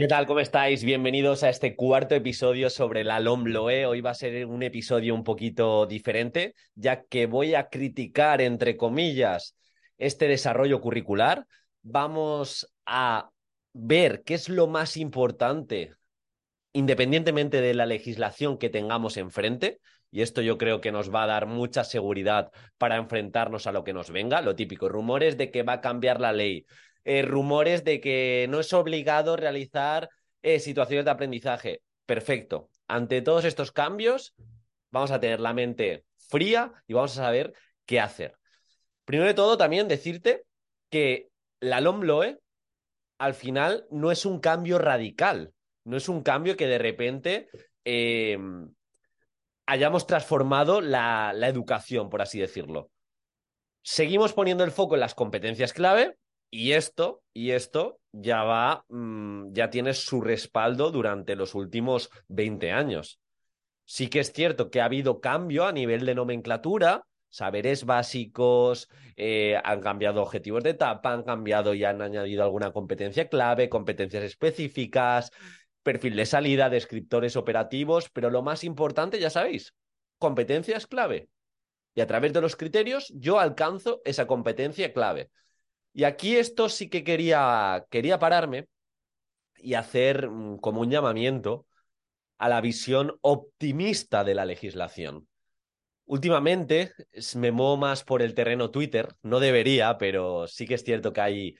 ¿Qué tal? ¿Cómo estáis? Bienvenidos a este cuarto episodio sobre la LOMLOE. Hoy va a ser un episodio un poquito diferente, ya que voy a criticar, entre comillas, este desarrollo curricular. Vamos a ver qué es lo más importante, independientemente de la legislación que tengamos enfrente. Y esto yo creo que nos va a dar mucha seguridad para enfrentarnos a lo que nos venga. Lo típico, rumores de que va a cambiar la ley, eh, rumores de que no es obligado realizar eh, situaciones de aprendizaje. Perfecto. Ante todos estos cambios, vamos a tener la mente fría y vamos a saber qué hacer. Primero de todo, también decirte que la LOMLOE al final no es un cambio radical, no es un cambio que de repente eh, hayamos transformado la, la educación, por así decirlo. Seguimos poniendo el foco en las competencias clave, y esto, y esto ya va, mmm, ya tiene su respaldo durante los últimos 20 años. Sí que es cierto que ha habido cambio a nivel de nomenclatura, saberes básicos, eh, han cambiado objetivos de etapa, han cambiado y han añadido alguna competencia clave, competencias específicas, perfil de salida, descriptores operativos, pero lo más importante, ya sabéis, competencias clave. Y a través de los criterios yo alcanzo esa competencia clave. Y aquí esto sí que quería, quería pararme y hacer mm, como un llamamiento a la visión optimista de la legislación. Últimamente me muevo más por el terreno Twitter, no debería, pero sí que es cierto que hay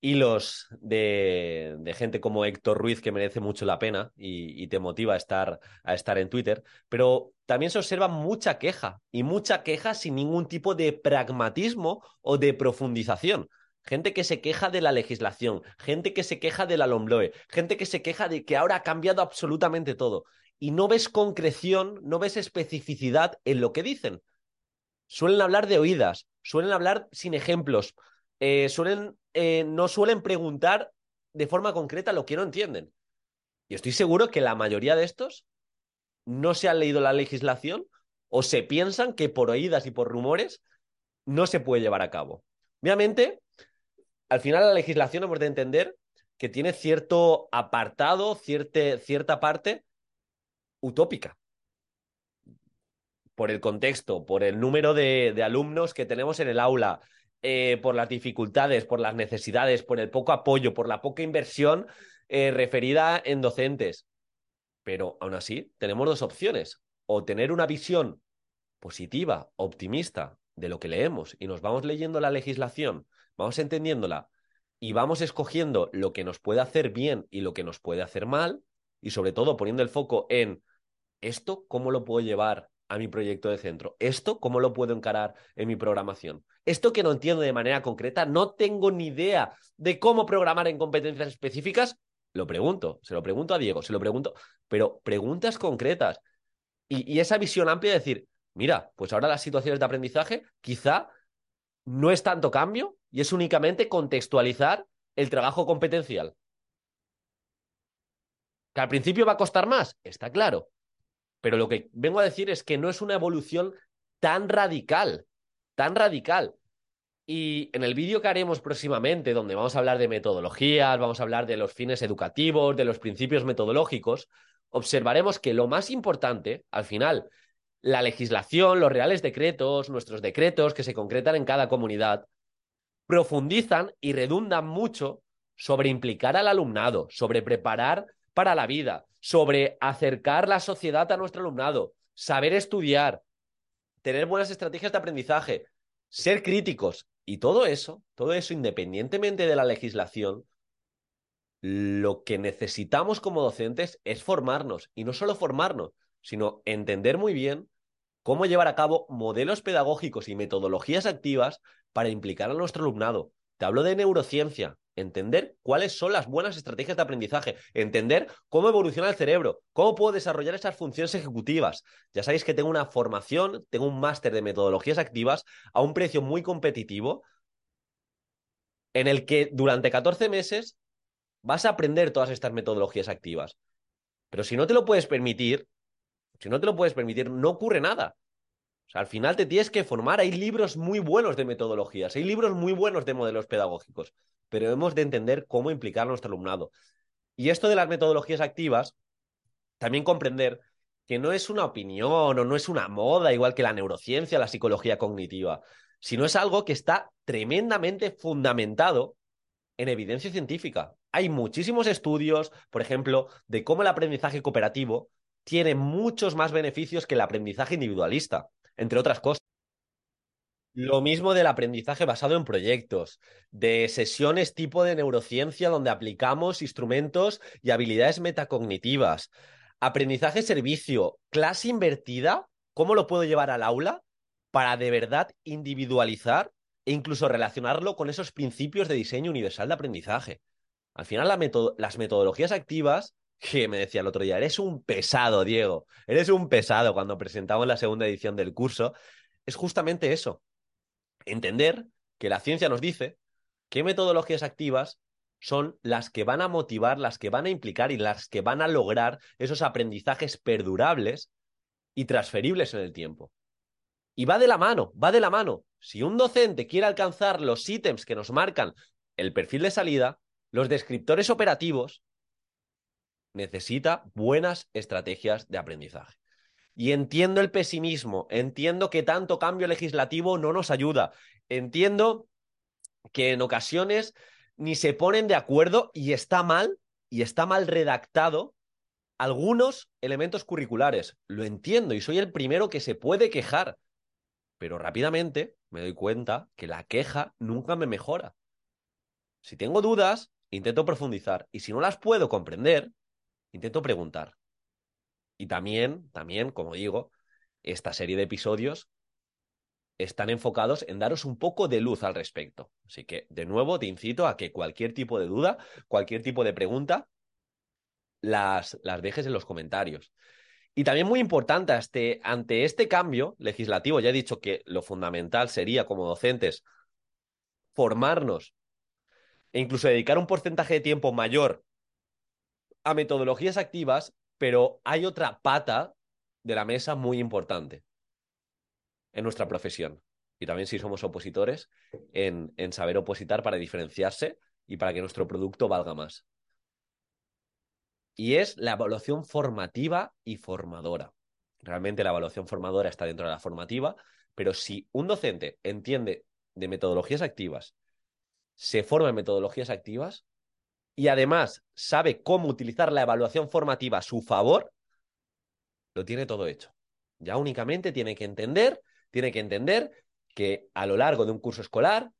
hilos de, gente como Héctor Ruiz que merece mucho la pena y, y, te motiva a estar, a estar en Twitter, pero también se observa mucha queja y mucha queja sin ningún tipo de pragmatismo o de profundización gente que se queja de la legislación, gente que se queja de la LOMLOE, gente que se queja de que ahora ha cambiado absolutamente todo. Y no ves concreción, no ves especificidad en lo que dicen. Suelen hablar de oídas, suelen hablar sin ejemplos, eh, suelen, eh, no suelen preguntar de forma concreta lo que no entienden. Y estoy seguro que la mayoría de estos no se han leído la legislación o se piensan que por oídas y por rumores no se puede llevar a cabo. Obviamente, al final la legislación hemos de entender que tiene cierto apartado, cierta, parte utópica. Por el contexto, por el número de, de alumnos que tenemos en el aula, eh, por las dificultades, por las necesidades, por el poco apoyo, por la poca inversión eh, referida en docentes. Pero aún así, tenemos dos opciones. O tener una visión positiva, optimista de lo que leemos y nos vamos leyendo la legislación vamos entendiéndola y vamos escogiendo lo que nos puede hacer bien y lo que nos puede hacer mal, y sobre todo poniendo el foco en esto, cómo lo puedo llevar a mi proyecto de centro, esto, cómo lo puedo encarar en mi programación. Esto que no entiendo de manera concreta, no tengo ni idea de cómo programar en competencias específicas, lo pregunto, se lo pregunto a Diego, se lo pregunto, pero preguntas concretas. Y, y esa visión amplia de decir, mira, pues ahora las situaciones de aprendizaje quizá no es tanto cambio y es únicamente contextualizar el trabajo competencial. Que al principio va a costar más, está claro. Pero lo que vengo a decir es que no es una evolución tan radical, tan radical. Y en el vídeo que haremos próximamente, donde vamos a hablar de metodologías, vamos a hablar de los fines educativos, de los principios metodológicos, observaremos que lo más importante, al final, la legislación, los reales decretos, nuestros decretos que se concretan en cada comunidad, profundizan y redundan mucho sobre implicar al alumnado, sobre preparar para la vida, sobre acercar la sociedad a nuestro alumnado, saber estudiar, tener buenas estrategias de aprendizaje, ser críticos. Y todo eso, todo eso independientemente de la legislación, lo que necesitamos como docentes es formarnos. Y no solo formarnos, sino entender muy bien cómo llevar a cabo modelos pedagógicos y metodologías activas para implicar a nuestro alumnado. Te hablo de neurociencia, entender cuáles son las buenas estrategias de aprendizaje, entender cómo evoluciona el cerebro, cómo puedo desarrollar esas funciones ejecutivas. Ya sabéis que tengo una formación, tengo un máster de metodologías activas a un precio muy competitivo en el que durante 14 meses vas a aprender todas estas metodologías activas. Pero si no te lo puedes permitir, si no te lo puedes permitir, no ocurre nada. Al final te tienes que formar. Hay libros muy buenos de metodologías, hay libros muy buenos de modelos pedagógicos, pero hemos de entender cómo implicar a nuestro alumnado. Y esto de las metodologías activas, también comprender que no es una opinión o no es una moda, igual que la neurociencia, la psicología cognitiva, sino es algo que está tremendamente fundamentado en evidencia científica. Hay muchísimos estudios, por ejemplo, de cómo el aprendizaje cooperativo tiene muchos más beneficios que el aprendizaje individualista, entre otras cosas. Lo mismo del aprendizaje basado en proyectos, de sesiones tipo de neurociencia donde aplicamos instrumentos y habilidades metacognitivas, aprendizaje servicio, clase invertida, ¿cómo lo puedo llevar al aula para de verdad individualizar e incluso relacionarlo con esos principios de diseño universal de aprendizaje? Al final, las metodologías activas, que me decía el otro día, eres un pesado, Diego, eres un pesado cuando presentamos la segunda edición del curso, es justamente eso. Entender que la ciencia nos dice qué metodologías activas son las que van a motivar, las que van a implicar y las que van a lograr esos aprendizajes perdurables y transferibles en el tiempo. Y va de la mano, va de la mano. Si un docente quiere alcanzar los ítems que nos marcan el perfil de salida, los descriptores operativos, necesita buenas estrategias de aprendizaje. Y entiendo el pesimismo, entiendo que tanto cambio legislativo no nos ayuda, entiendo que en ocasiones ni se ponen de acuerdo y está mal, y está mal redactado algunos elementos curriculares. Lo entiendo y soy el primero que se puede quejar pero rápidamente me doy cuenta que la queja nunca me mejora. Si tengo dudas, intento profundizar y si no las puedo comprender, intento preguntar. Y también, también, como digo, esta serie de episodios están enfocados en daros un poco de luz al respecto. Así que, de nuevo, te incito a que cualquier tipo de duda, cualquier tipo de pregunta, las, las dejes en los comentarios. Y también muy importante, este, ante este cambio legislativo, ya he dicho que lo fundamental sería como docentes formarnos e incluso dedicar un porcentaje de tiempo mayor a metodologías activas, pero hay otra pata de la mesa muy importante en nuestra profesión. Y también si somos opositores, en, en saber opositar para diferenciarse y para que nuestro producto valga más y es la evaluación formativa y formadora. Realmente la evaluación formadora está dentro de la formativa, pero si un docente entiende de metodologías activas, se forma en metodologías activas y además sabe cómo utilizar la evaluación formativa a su favor, lo tiene todo hecho. Ya únicamente tiene que entender, tiene que entender que a lo largo de un curso escolar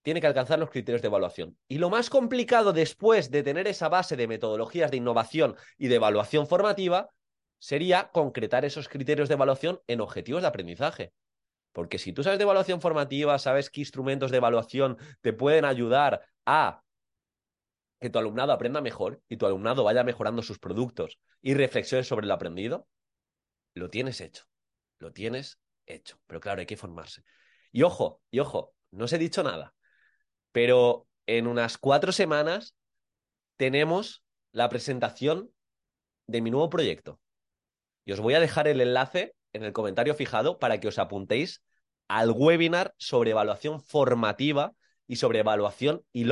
tiene que alcanzar los criterios de evaluación. Y lo más complicado después de tener esa base de metodologías de innovación y de evaluación formativa sería concretar esos criterios de evaluación en objetivos de aprendizaje. Porque si tú sabes de evaluación formativa, sabes qué instrumentos de evaluación te pueden ayudar a que tu alumnado aprenda mejor y tu alumnado vaya mejorando sus productos y reflexiones sobre lo aprendido, lo tienes hecho. Lo tienes hecho. Pero claro, hay que formarse. Y ojo, y ojo, no os he dicho nada. Pero en unas cuatro semanas tenemos la presentación de mi nuevo proyecto. Y os voy a dejar el enlace en el comentario fijado para que os apuntéis al webinar sobre evaluación formativa y sobre evaluación y.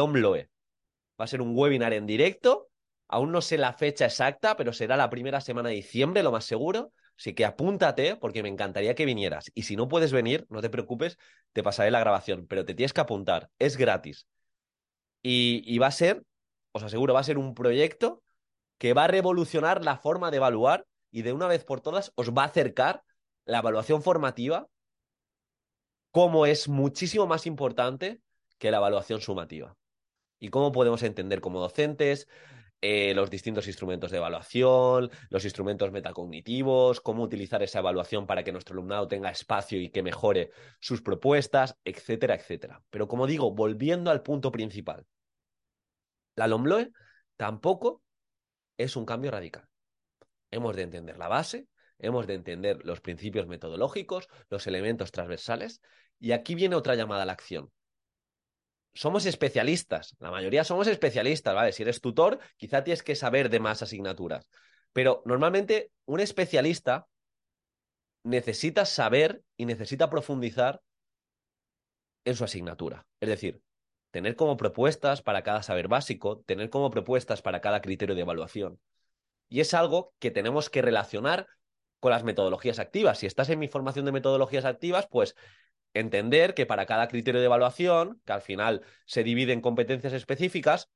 Va a ser un webinar en directo. Aún no sé la fecha exacta, pero será la primera semana de diciembre, lo más seguro. Así que apúntate porque me encantaría que vinieras. Y si no puedes venir, no te preocupes, te pasaré la grabación, pero te tienes que apuntar. Es gratis. Y, va a ser, os aseguro, va a ser un proyecto que va a revolucionar la forma de evaluar y de una vez por todas os va a acercar la evaluación formativa como es muchísimo más importante que la evaluación sumativa. Y cómo podemos entender como docentes eh, los distintos instrumentos de evaluación, los instrumentos metacognitivos, cómo utilizar esa evaluación para que nuestro alumnado tenga espacio y que mejore sus propuestas, etcétera, etcétera. Pero como digo, volviendo al punto principal, La LOMLOE tampoco es un cambio radical. Hemos de entender la base, hemos de entender los principios metodológicos, los elementos transversales, y aquí viene otra llamada a la acción. Somos especialistas, la mayoría somos especialistas, ¿vale? Si eres tutor, quizá tienes que saber de más asignaturas, pero normalmente un especialista necesita saber y necesita profundizar en su asignatura. Es decir, tener como propuestas para cada saber básico, tener como propuestas para cada criterio de evaluación. Y es algo que tenemos que relacionar con las metodologías activas. Si estás en mi formación de metodologías activas, pues entender que para cada criterio de evaluación, que al final se divide en competencias específicas,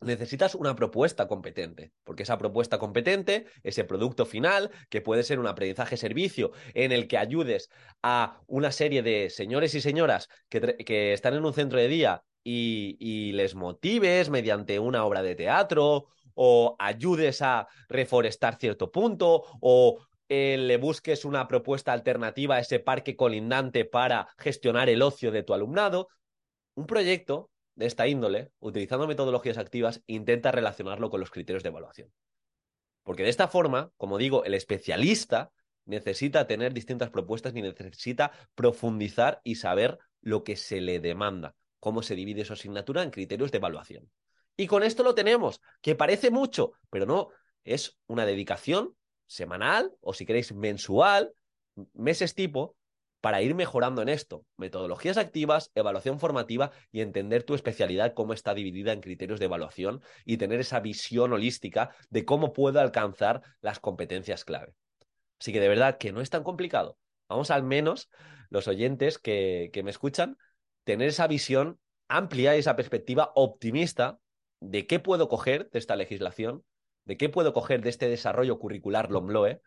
necesitas una propuesta competente, porque esa propuesta competente, ese producto final, que puede ser un aprendizaje-servicio en el que ayudes a una serie de señores y señoras que, están en un centro de día y, y les motives mediante una obra de teatro o ayudes a reforestar cierto punto o eh, le busques una propuesta alternativa a ese parque colindante para gestionar el ocio de tu alumnado. Un proyecto de esta índole, utilizando metodologías activas, intenta relacionarlo con los criterios de evaluación. Porque de esta forma, como digo, el especialista necesita tener distintas propuestas y necesita profundizar y saber lo que se le demanda, cómo se divide su asignatura en criterios de evaluación. Y con esto lo tenemos, que parece mucho, pero no, es una dedicación semanal o si queréis mensual, meses tipo, para ir mejorando en esto. Metodologías activas, evaluación formativa y entender tu especialidad, cómo está dividida en criterios de evaluación y tener esa visión holística de cómo puedo alcanzar las competencias clave. Así que de verdad que no es tan complicado. Vamos al menos los oyentes que, que me escuchan, tener esa visión amplia y esa perspectiva optimista de qué puedo coger de esta legislación, de qué puedo coger de este desarrollo curricular LOMLOE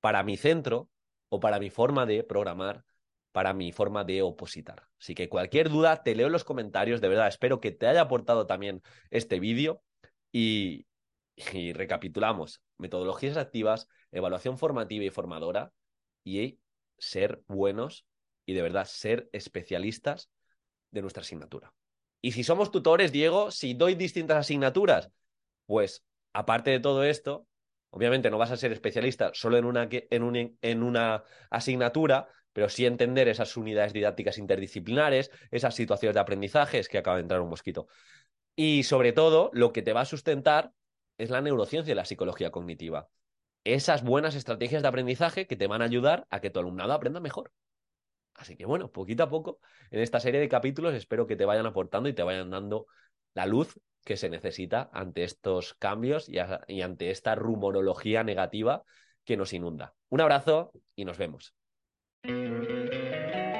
para mi centro o para mi forma de programar, para mi forma de opositar. Así que cualquier duda, te leo en los comentarios. De verdad, espero que te haya aportado también este vídeo y, y recapitulamos. Metodologías activas, evaluación formativa y formadora y ser buenos y de verdad ser especialistas de nuestra asignatura. Y si somos tutores, Diego, si doy distintas asignaturas, pues aparte de todo esto, Obviamente no vas a ser especialista solo en una, asignatura, pero sí entender esas unidades didácticas interdisciplinares, esas situaciones de aprendizaje, es que acaba de entrar un mosquito. Y sobre todo, lo que te va a sustentar es la neurociencia y la psicología cognitiva. Esas buenas estrategias de aprendizaje que te van a ayudar a que tu alumnado aprenda mejor. Así que bueno, poquito a poco, en esta serie de capítulos espero que te vayan aportando y te vayan dando la luz que se necesita ante estos cambios y, ante esta rumorología negativa que nos inunda. Un abrazo y nos vemos.